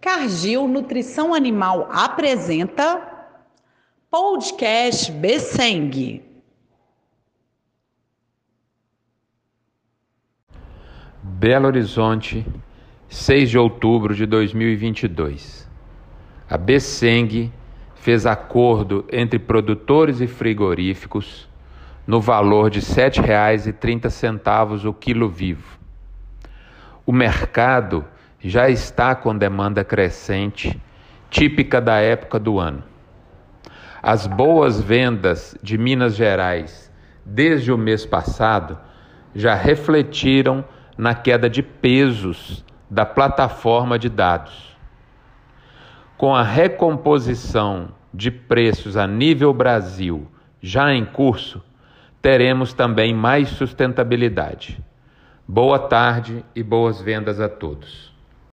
Cargill Nutrição Animal apresenta Podcast Besseng. Belo Horizonte, 6 de outubro de 2022. A Besseng fez acordo entre produtores e frigoríficos no valor de R$ 7,30 o quilo vivo. O mercado já está com demanda crescente, típica da época do ano. As boas vendas de Minas Gerais desde o mês passado já refletiram na queda de pesos da plataforma de dados. Com a recomposição de preços a nível Brasil já em curso, teremos também mais sustentabilidade. Boa tarde e boas vendas a todos.